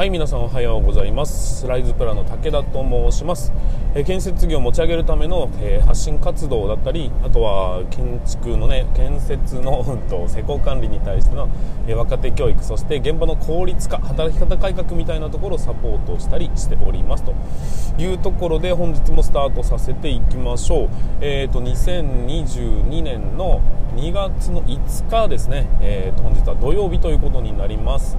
はい皆さんおはようございます。ライズプラの武田と申します、えー、建設業を持ち上げるための、えー、発信活動だったりあとは建築のね建設の、うん、と施工管理に対しての、えー、若手教育そして現場の効率化働き方改革みたいなところをサポートしたりしておりますと。いうところで本日もスタートさせていきましょう。えっ、と2022年の2月の5日ですね、えーと本日は土曜日ということになります。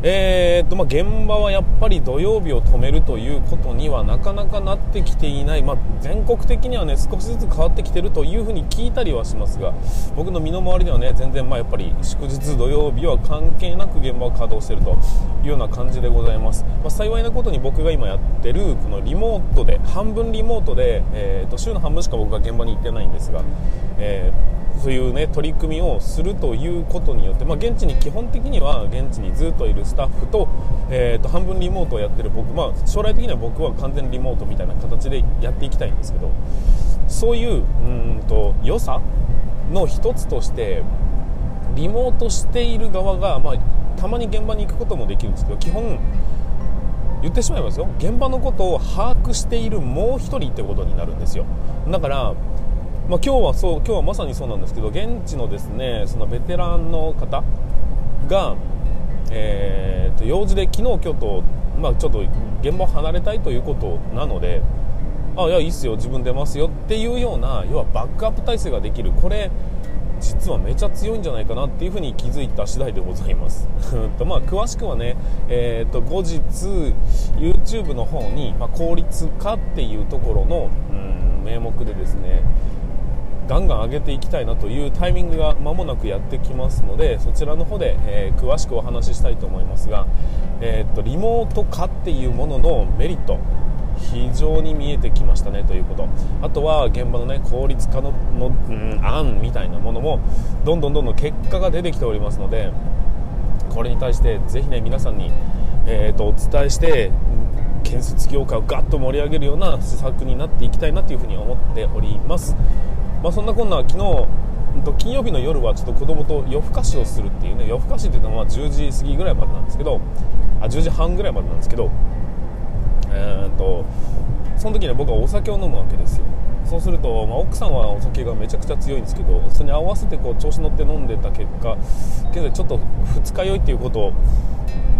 えーとまあ、現場はやっぱり土曜日を止めるということにはなかなかなってきていない、まあ、全国的には、ね、少しずつ変わってきているというふうに聞いたりはしますが僕の身の回りでは、ね、全然まあやっぱり祝日土曜日は関係なく現場を稼働しているというような感じでございます、まあ、幸いなことに僕が今やっているこのリモートで半分リモートで、えー、と週の半分しか僕は現場に行ってないんですが、えーそういうね取り組みをするということによって、まあ、現地に基本的には現地にずっといるスタッフと,、えー、と半分リモートをやってる僕、まあ、将来的には僕は完全リモートみたいな形でやっていきたいんですけどそういううんと良さの一つとしてリモートしている側が、まあ、たまに現場に行くこともできるんですけど基本言ってしまいますよ現場のことを把握しているもう1人ってことになるんですよ。だからまあ、今日はそう今日はまさにそうなんですけど現地のですねそのベテランの方が、えー、と用事で昨日今日と、まあ、ちょっと現場を離れたいということなのであいやいいっすよ自分出ますよっていうような要はバックアップ体制ができるこれ実はめちゃ強いんじゃないかなっていうふうに気づいた次第でございます。と、まあ、詳しくはね、えー、と後日 YouTube の方に、まあ、効率化っていうところの、うん、名目でですねガンガン上げていきたいなというタイミングが間もなくやってきますのでそちらの方で、えー、詳しくお話ししたいと思いますが、えー、っとリモート化っていうもののメリット非常に見えてきましたねということあとは現場の、ね、効率化のの、うん、案みたいなものもどんどんどんどん結果が出てきておりますのでこれに対してぜひね皆さんに、えー、とお伝えして建設業界をガッと盛り上げるような施策になっていきたいなというふうに思っております。まあ、そんなこんな昨日金曜日の夜はちょっと子供と夜更かしをするっていうね夜更かしっていうのは10時過ぎぐらいまでなんですけどあ10時半ぐらいまでなんですけどえー、っとその時に僕はお酒を飲むわけですよ。そうすると、まあ、奥さんはお酒がめちゃくちゃ強いんですけどそれに合わせてこう調子乗って飲んでた結果現在ちょっと二日酔いっていうこと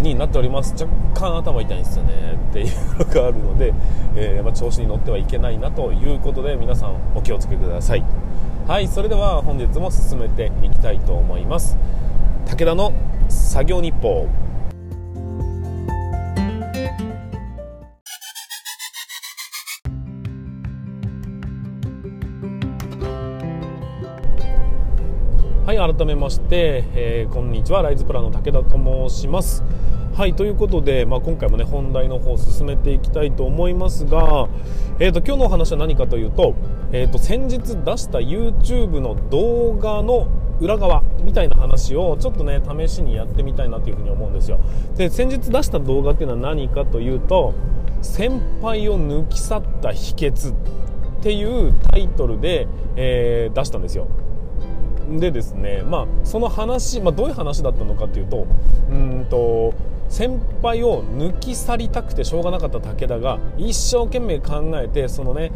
になっております。若干頭痛いんですよねっていうのがあるので、えー、まあ、調子に乗ってはいけないなということで皆さんお気をつけください。はいそれでは本日も進めていきたいと思います。武田の作業日報。改めまして、えー、こんにちは。ライズプラの武田と申します。はいということで、まあ、今回もね本題の方を進めていきたいと思いますが、えーと、今日のお話は何かというと,、えーと、先日出した YouTube の動画の裏側みたいな話をちょっとね試しにやってみたいなというふうに思うんですよ。で先日出した動画っていうのは何かというと先輩を抜き去った秘訣っていうタイトルで、えー、出したんですよ。でですね、まあ、その話、まあ、どういう話だったのかというとうんと先輩を抜き去りたくてしょうがなかった武田が一生懸命考えてそのね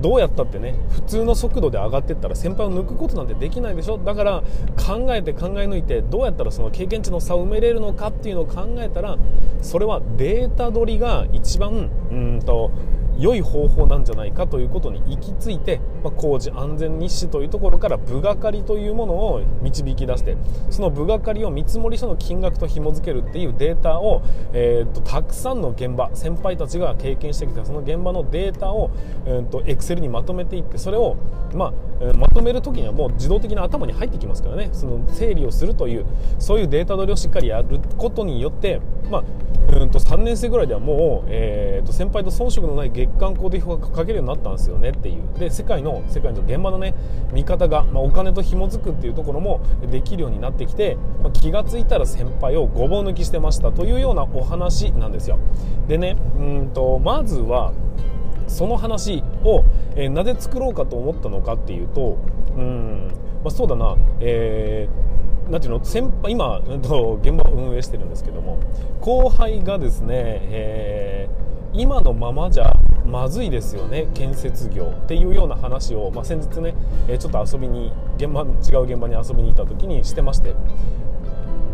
どうやったってね普通の速度で上がっていったら先輩を抜くことなんてできないでしょ。だから考えて考え抜いてどうやったらその経験値の差を埋めれるのかっていうのを考えたらそれはデータ取りが一番うんと良い方法なんじゃないかということに行き着いて、まあ、工事安全日誌というところから部がかりというものを導き出してその部がかりを見積書の金額と紐付けるっていうデータを、えーと、たくさんの現場先輩たちが経験してきたその現場のデータを、えーと、エクセルにまとめていってそれを、まあ、まとめる時にはもう自動的に頭に入ってきますからね。その整理をするというそういうデータ取りをしっかりやることによって、まあ、うんと3年生ぐらいではもう、えーと、先輩と遜色のない月間工程表が書けるようになったんですよねっていう。で世界の世界の現場のね見方が、まあ、お金と紐づくっていうところもできるようになってきて、まあ、気が付いたら先輩をごぼう抜きしてましたというようなお話なんですよ。でねうんとまずはその話を、えー、なぜ作ろうかと思ったのかっていうとうん、まあ、そうだな、えーなんていうの？先輩今、うん、と現場を運営してるんですけども後輩がですね、えー、今のままじゃまずいですよね建設業っていうような話を、まあ、先日ね、えー、ちょっと遊びに現場違う現場に遊びに行った時にしてまして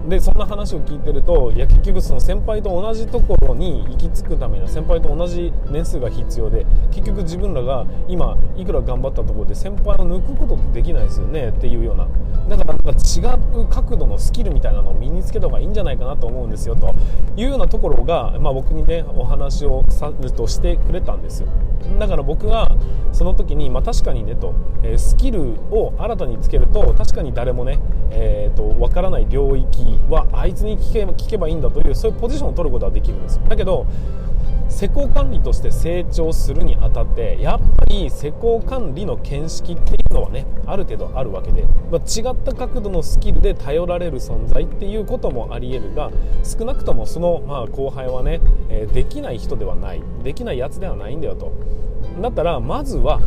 でそんな話を聞いてるといや結局その先輩と同じところに行き着くためには先輩と同じ年数が必要で結局自分らが今いくら頑張ったところで先輩を抜くことってできないですよねっていうような。だからなんか違う角度のスキルみたいなのを身につけた方がいいんじゃないかなと思うんですよというようなところが、まあ、僕にねお話をさとしてくれたんですよ。だから僕はその時に、まあ、確かにねと、え、スキルを新たにつけると確かに誰もね、えーと、と分からない領域はあいつに聞け聞けばいいんだというそういうポジションを取ることはできるんですだけど施工管理として成長するにあたってやっぱり施工管理の見識っていうのはねある程度あるわけで、まあ、違った角度のスキルで頼られる存在っていうこともありえるが少なくともその、まあ、後輩はね、え、できない人ではないできないやつではないんだよと。だったらまずは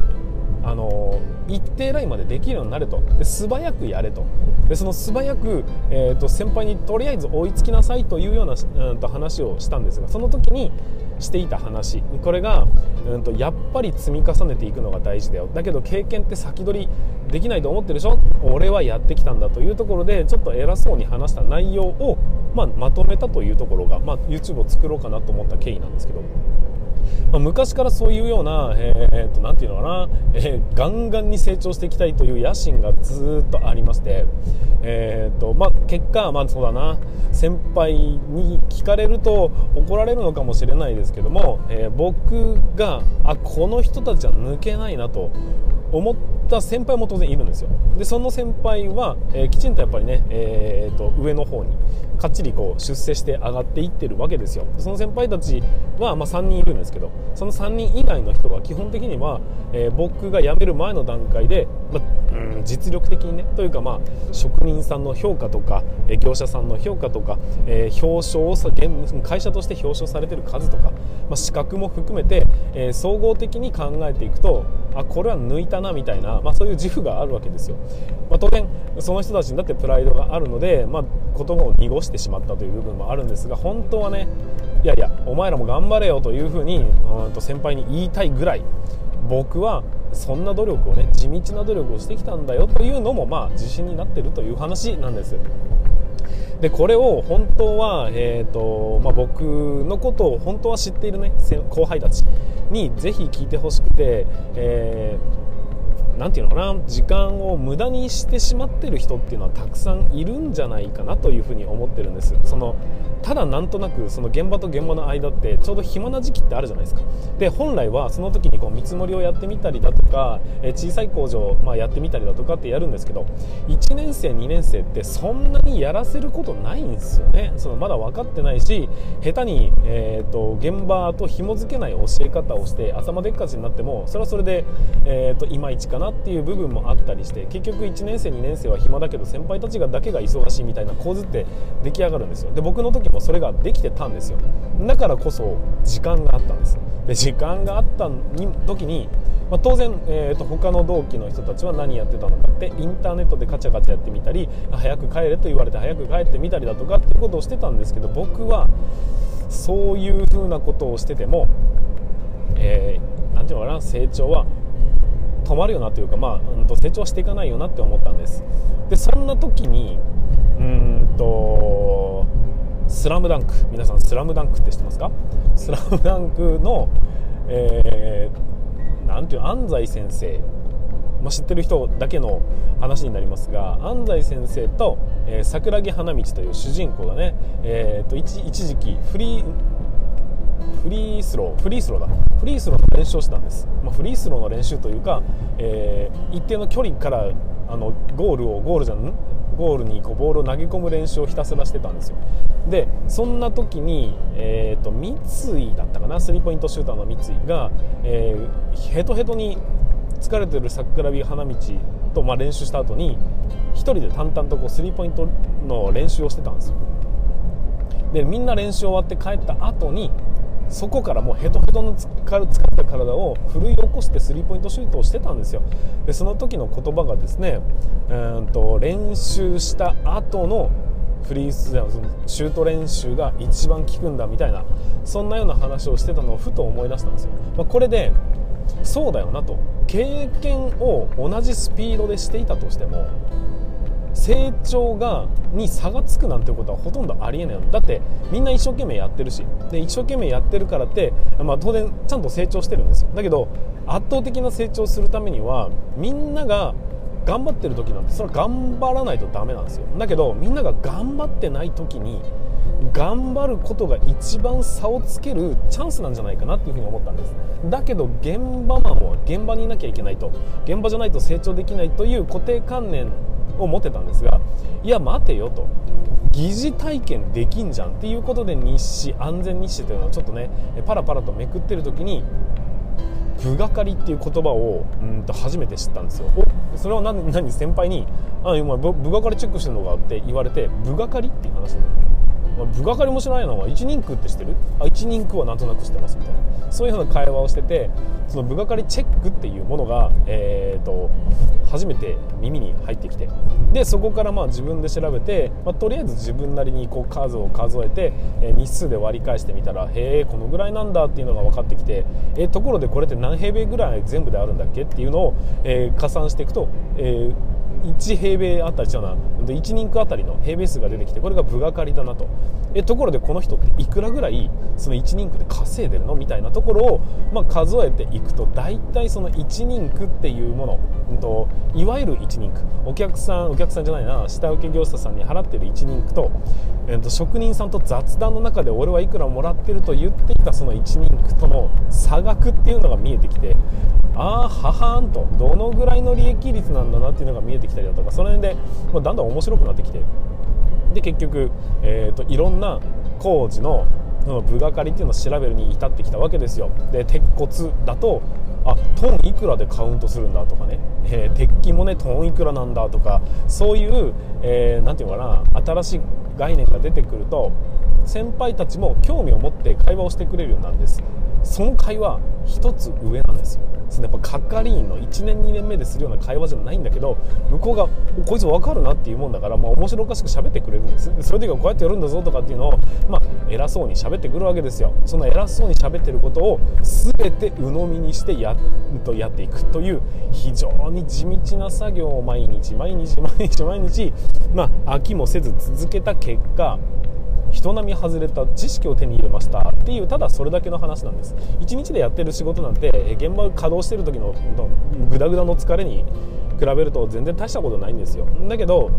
あの一定ラインまでできるようになれと。で素早くやれと。でその素早く、えーと、先輩にとりあえず追いつきなさいというような、うんと話をしたんですがその時にしていた話。これが、うんと、やっぱり積み重ねていくのが大事だよ。だけど経験って先取りできないと思ってるでしょ？俺はやってきたんだというところでちょっと偉そうに話した内容を、まあ、まとめたというところが、まあ、YouTube を作ろうかなと思った経緯なんですけど。まあ、昔からそういうような、えー、となていうのかな、えー、ガンガンに成長していきたいという野心がずっとありまして、えーとまあ、結果、まあ、そうだな先輩に聞かれると怒られるのかもしれないですけども、え、僕があこの人たちは抜けないなと思った先輩も当然いるんですよ。でその先輩は、えー、きちんとやっぱりね、えーと、上の方にかっちりこう出世して上がっていってるわけですよ。その先輩たちは、まあ、3人いるんですけどその3人以外の人は基本的には、えー、僕が辞める前の段階で、まあ、うん実力的にねというかまあ職人さんの評価とか、えー、業者さんの評価とか、えー、表彰をさ会社として表彰されてる数とか、まあ、資格も含めて、え総合的に考えていくとあこれは抜いたなみたいな、まあ、そういう自負があるわけですよ、まあ、当然その人たちにだってプライドがあるので、まあ、言葉を濁してしまったという部分もあるんですが本当はねいやいやお前らも頑張れよというふうにうんと先輩に言いたいぐらい僕はそんな努力をね地道な努力をしてきたんだよというのもまあ自信になってるという話なんです。でこれを本当は、えーとまあ、僕のことを本当は知っている、ね、後輩たちにぜひ聞いてほしくて、えー、ていうのかな時間を無駄にしてしまってる人っていうのはたくさんいるんじゃないかなというふうに思ってるんです。そのただなんとなくその現場と現場の間ってちょうど暇な時期ってあるじゃないですか。で本来はその時にこう見積もりをやってみたりだとか、え小さい工場、まあ、やってみたりだとかってやるんですけど1年生2年生ってそんなにやらせることないんですよね。そのまだ分かってないし下手に、えーと、現場と紐付けない教え方をして頭でっかちになってもそれはそれで、えーと、いまいちかなっていう部分もあったりして結局1年生2年生は暇だけど先輩たちがだけが忙しいみたいな構図って出来上がるんですよ。で僕の時もそれができてたんですよ。だからこそ時間があったんです。で時間があった時に、まあ、当然、えーと、他の同期の人たちは何やってたのかってインターネットでカチャカチャやってみたり早く帰れと言われて早く帰ってみたりだとかっていうことをしてたんですけど僕はそういうふうなことをしてても、えー、て言うのかな成長は止まるよなというか、まあ、うん、と成長していかないよなって思ったんです。でそんな時にうんとスラムダンク。皆さんスラムダンクって知ってますか？スラムダンクの、えー、なんていう安西先生、まあ、知ってる人だけの話になりますが安西先生と、えー、桜木花道という主人公がね、えーと、一一時期フリーフリースローフリースローだ。フリースローの練習をしたんです、まあ、フリースローの練習というか、えー、一定の距離からあのゴールをゴールじゃん？ゴールにこうボールを投げ込む練習をひたすらしてたんですよ。でそんな時に、えーと、三井だったかな？スリーポイントシューターの三井が、えー、ヘトヘトに疲れてる桜木花道と、まあ、練習した後に1人で淡々とこうスリーポイントの練習をしてたんですよ。でみんな練習終わって帰った後にそこからもうヘトヘトの疲った体を奮い起こしてスリーポイントシュートをしてたんですよ。でその時の言葉がですねうんと練習した後のフリースシュート練習が一番効くんだみたいなそんなような話をしてたのをふと思い出したんですよ、まあ、これでそうだよなと。経験を同じスピードでしていたとしても成長がに差がつくなんてことはほとんどありえない。だってみんな一生懸命やってるし。で一生懸命やってるからって、まあ、当然ちゃんと成長してるんですよ。だけど圧倒的な成長するためにはみんなが頑張ってる時なんてそれは頑張らないとダメなんですよ。だけどみんなが頑張ってない時に頑張ることが一番差をつけるチャンスなんじゃないかなっていうふうに思ったんです。だけど現場マンは現場にいなきゃいけないと。現場じゃないと成長できないという固定観念を持ってたんですがいや待てよと疑似体験できんじゃんっていうことで日誌安全日誌というのをちょっとねパラパラとめくってる時に部がかりっていう言葉をうんと初めて知ったんですよそれは何何先輩に「あ今部がかりチェックしてんのか?」って言われて「部がかり?」っていう話なんだまあ、部係も知らないのは一人区って知ってる？あ一人区はなんとなく知ってますみたいな。そういうような会話をしててその部係チェックっていうものが、えーと、初めて耳に入ってきて。でそこからまあ自分で調べて、まあ、とりあえず自分なりにこう数を数えて、えー、日数で割り返してみたらへえこのぐらいなんだっていうのが分かってきて、えー、ところでこれって何平米ぐらい全部であるんだっけっていうのを、えー、加算していくと、えー1平米あったり違うな1人区あたりの平米数が出てきてこれが部がかりだなと。えところでこの人っていくらぐらいその1人区で稼いでるのみたいなところを、まあ、数えていくと大体その1人区っていうもの、うんと、いわゆる1人区。お客さんお客さんじゃないな。下請け業者さんに払ってる1人区と,、えーと、職人さんと雑談の中で俺はいくらもらってると言っていたその1人区との差額っていうのが見えてきてああははんと。どのぐらいの利益率なんだなっていうのが見えてきたりだとかその辺で、まあ、だんだん面白くなってきて。で結局、えーと、いろんな工事の部がかりっていうのを調べるに至ってきたわけですよ。で鉄骨だとあトンいくらでカウントするんだとかね、えー、鉄筋もねトンいくらなんだとかそういう何、えー、て言うのかな新しい概念が出てくると先輩たちも興味を持って会話をしてくれるようになるんです。その会話1つ上なんですよ。そのやっぱ係員の1年2年目でするような会話じゃないんだけど向こうがこいつ分かるなっていうもんだから、まあ、面白おかしく喋ってくれるんです。それでこうやってやるんだぞとかっていうのを、まあ、偉そうに喋ってくるわけですよ。その偉そうに喋ってることを全て鵜呑みにしてやとやっていくという非常に地道な作業を毎日毎日毎日毎日、まあ、飽きもせず続けた結果人並み外れた知識を手に入れましたっていうただそれだけの話なんです。1日でやってる仕事なんて現場稼働してる時のグダグダの疲れに比べると全然大したことないんですよ。だけど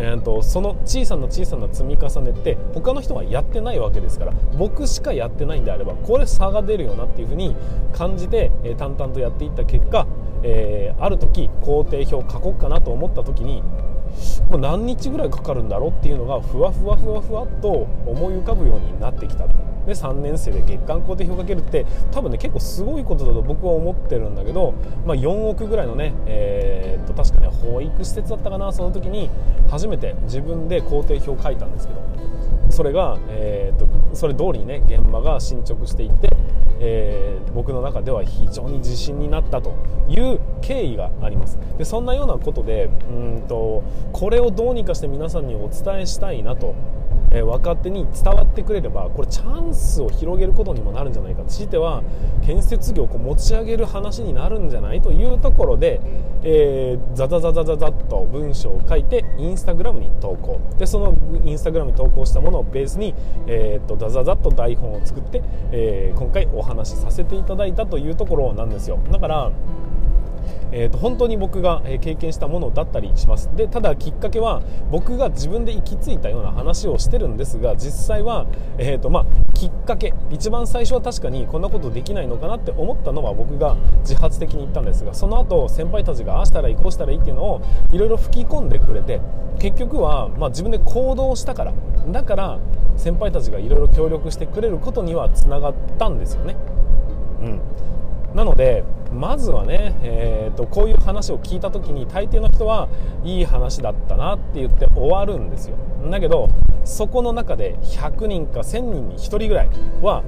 えーと、その小さな小さな積み重ねって他の人はやってないわけですから僕しかやってないんであればこれ差が出るよなっていうふうに感じて、えー、淡々とやっていった結果、えー、ある時工程表書こうかなと思った時にこれ何日ぐらいかかるんだろうっていうのがふわふわふわふわっと思い浮かぶようになってきたで3年生で月間工程表かけるって多分ね結構すごいことだと僕は思ってるんだけど、まあ、4億ぐらいのね、えー、っと確かね保育施設だったかなその時に初めて自分で工程表を書いたんですけどそれが、えー、っとそれ通りにね現場が進捗していってえー、僕の中では非常に自信になったという経緯があります。でそんなようなことでうんとこれをどうにかして皆さんにお伝えしたいなとえー、若手に伝わってくれればこれチャンスを広げることにもなるんじゃないか強いては建設業をこう持ち上げる話になるんじゃないというところで、えー、ザザザザザザッと文章を書いてインスタグラムに投稿。でそのインスタグラムに投稿したものをベースに、えー、っとザザザッと台本を作って、えー、今回お話しさせていただいたというところなんですよ。だからえーと、本当に僕が経験したものだったりしますでただきっかけは僕が自分で行き着いたような話をしてるんですが実際は、えーとまあ、きっかけ一番最初は確かにこんなことできないのかなって思ったのは僕が自発的に言ったんですがその後先輩たちがああしたらいいこうしたらいいっていうのをいろいろ吹き込んでくれて結局は、まあ、自分で行動したからだから先輩たちがいろいろ協力してくれることにはつながったんですよね。うんなのでまずはね、えーと、こういう話を聞いた時に大抵の人はいい話だったなって言って終わるんですよ。だけどそこの中で100人か1000人に1人ぐらいは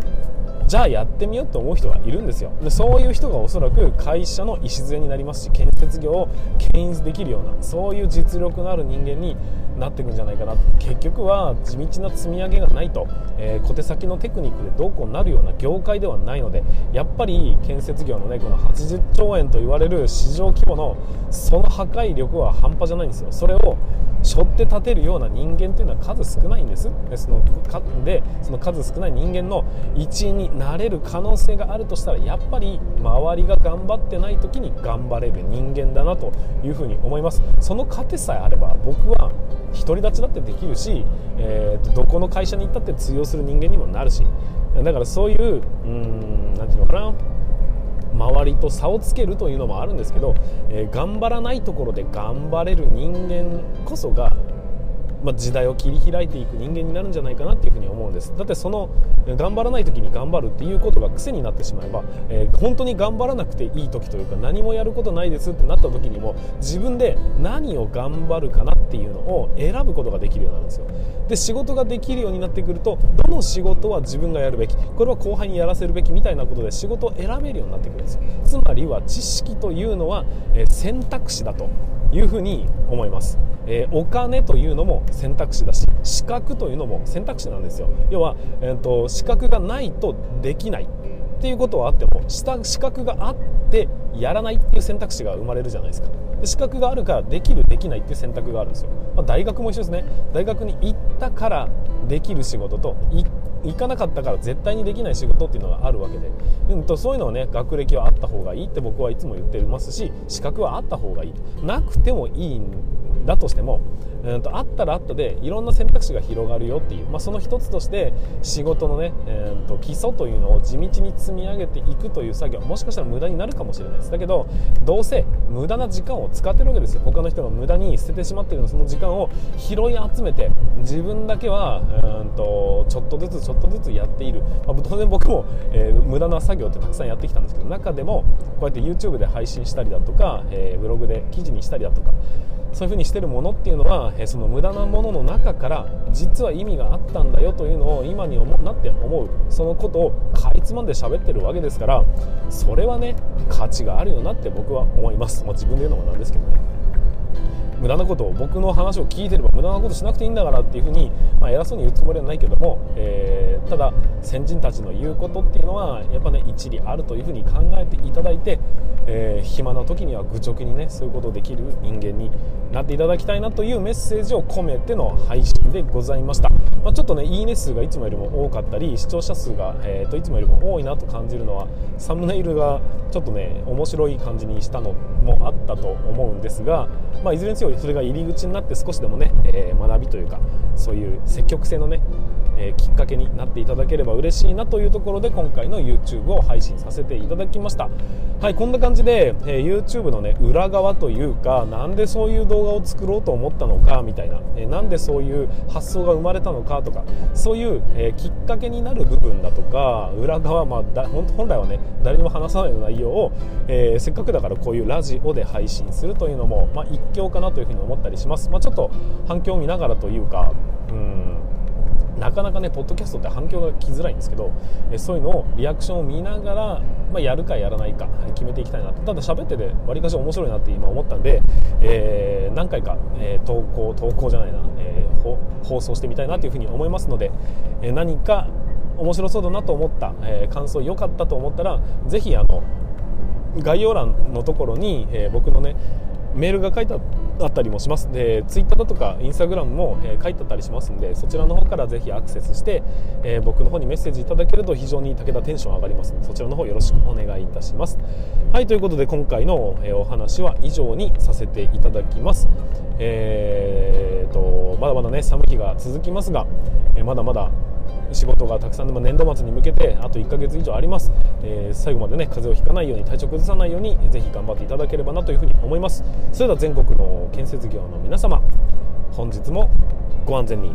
じゃあやってみようと思う人がいるんですよ。でそういう人がおそらく会社の礎になりますし建設業を牽引できるようなそういう実力のある人間になっていくんじゃないかな結局は地道な積み上げがないと、えー、小手先のテクニックでどうこうなるような業界ではないのでやっぱり建設業のねこの80兆円と言われる市場規模のその破壊力は半端じゃないんですよ。それを背負って立てるような人間というのは数少ないんです。でそのかでその数少ない人間の一員になれる可能性があるとしたらやっぱり周りが頑張ってない時に頑張れる人間間だなというふに思います。その糧さえあれば僕は独り立ちだってできるし、えー、どこの会社に行ったって通用する人間にもなるしだからそういう何て言うのかな周りと差をつけるというのもあるんですけど、えー、頑張らないところで頑張れる人間こそがまあ、時代を切り開いていく人間になるんじゃないかなっていうふうに思うんです。だってその頑張らない時に頑張るっていうことが癖になってしまえば、えー、本当に頑張らなくていい時というか何もやることないですってなった時にも自分で何を頑張るかなっていうのを選ぶことができるようになるんですよ。で仕事ができるようになってくるとどの仕事は自分がやるべきこれは後輩にやらせるべきみたいなことで仕事を選べるようになってくるんですよ。つまりは知識というのは、え、選択肢だというふうに思います、えー、お金というのも選択肢だし資格というのも選択肢なんですよ。要は、えーと、資格がないとできないっていうことはあっても資格があってやらないっていう選択肢が生まれるじゃないですか。で資格があるからできるできないっていう選択があるんですよ、まあ、大学も一緒ですね。大学に行ったからできる仕事と行かなかったから絶対にできない仕事っていうのがあるわけで、うんと、そういうのはね学歴はあった方がいいって僕はいつも言ってますし資格はあった方がいい。なくてもいいんだとしてもうんとあったらあったでいろんな選択肢が広がるよっていう、まあ、その一つとして仕事のね、えー、と基礎というのを地道に積み上げていくという作業。もしかしたら無駄になるかもしれないです。だけどどうせ無駄な時間を使ってるわけですよ。他の人が無駄に捨ててしまっているその時間を拾い集めて自分だけはうんとちょっとずつちょっとずつやっている、まあ、当然僕も、えー、無駄な作業ってたくさんやってきたんですけど中でもこうやって YouTube で配信したりだとか、えー、ブログで記事にしたりだとかそういう風にしてるものっていうのは、えその無駄なものの中から実は意味があったんだよというのを今に思うなって思う。そのことをかいつまんで喋ってるわけですからそれはね価値があるよなって僕は思います、まあ、自分で言うのもなんですけどね。無駄なことを僕の話を聞いてれば無駄なことしなくていいんだからっていうふうに、まあ、偉そうに言うつもりはないけども、えー、ただ先人たちの言うことっていうのはやっぱね一理あるというふうに考えていただいて、えー、暇な時には愚直にねそういうことできる人間になっていただきたいなというメッセージを込めての配信でございました、まあ、ちょっとねいいね数がいつもよりも多かったり視聴者数が、えー、といつもよりも多いなと感じるのはサムネイルがちょっとね面白い感じにしたのもあったと思うんですが、まあ、いずれにせよそれが入り口になって少しでもね、えー、学びというかそういう積極性のねえー、きっかけになっていただければ嬉しいなというところで今回の YouTube を配信させていただきました。はいこんな感じで、えー、YouTube のね裏側というかなんでそういう動画を作ろうと思ったのかみたいな、えー、なんでそういう発想が生まれたのかとかそういう、えきっかけになる部分だとか裏側、まあ、だ本来はね誰にも話さないような内容を、えせっかくだからこういうラジオで配信するというのも、まあ、一興かなというふうに思ったりします、まあ、ちょっと反響を見ながらというかうん。なかなかねポッドキャストって反響が来づらいんですけどえそういうのをリアクションを見ながら、まあ、やるかやらないか決めていきたいなと。ただ喋っててわりかし面白いなって今思ったんで、えー、何回か、えー、投稿投稿じゃないな、えー、放送してみたいなというふうに思いますので、え何か面白そうだなと思った、え感想良かったと思ったらぜひあの概要欄のところに、え僕のねメールが書いてあったりもします。でツイッターだとかインスタグラムも、え、書いてあったりしますんでそちらの方からぜひアクセスして、えー、僕の方にメッセージいただけると非常に武田テンション上がります。のでそちらの方よろしくお願いいたします。はいということで今回の、え、お話は以上にさせていただきます。えーとまだまだね寒い日が続きますが、えまだまだ仕事がたくさんでも年度末に向けてあと1ヶ月以上あります、えー、最後までね風邪をひかないように体調崩さないようにぜひ頑張っていただければなというふうに思います。それでは全国の建設業の皆様本日もご安全に。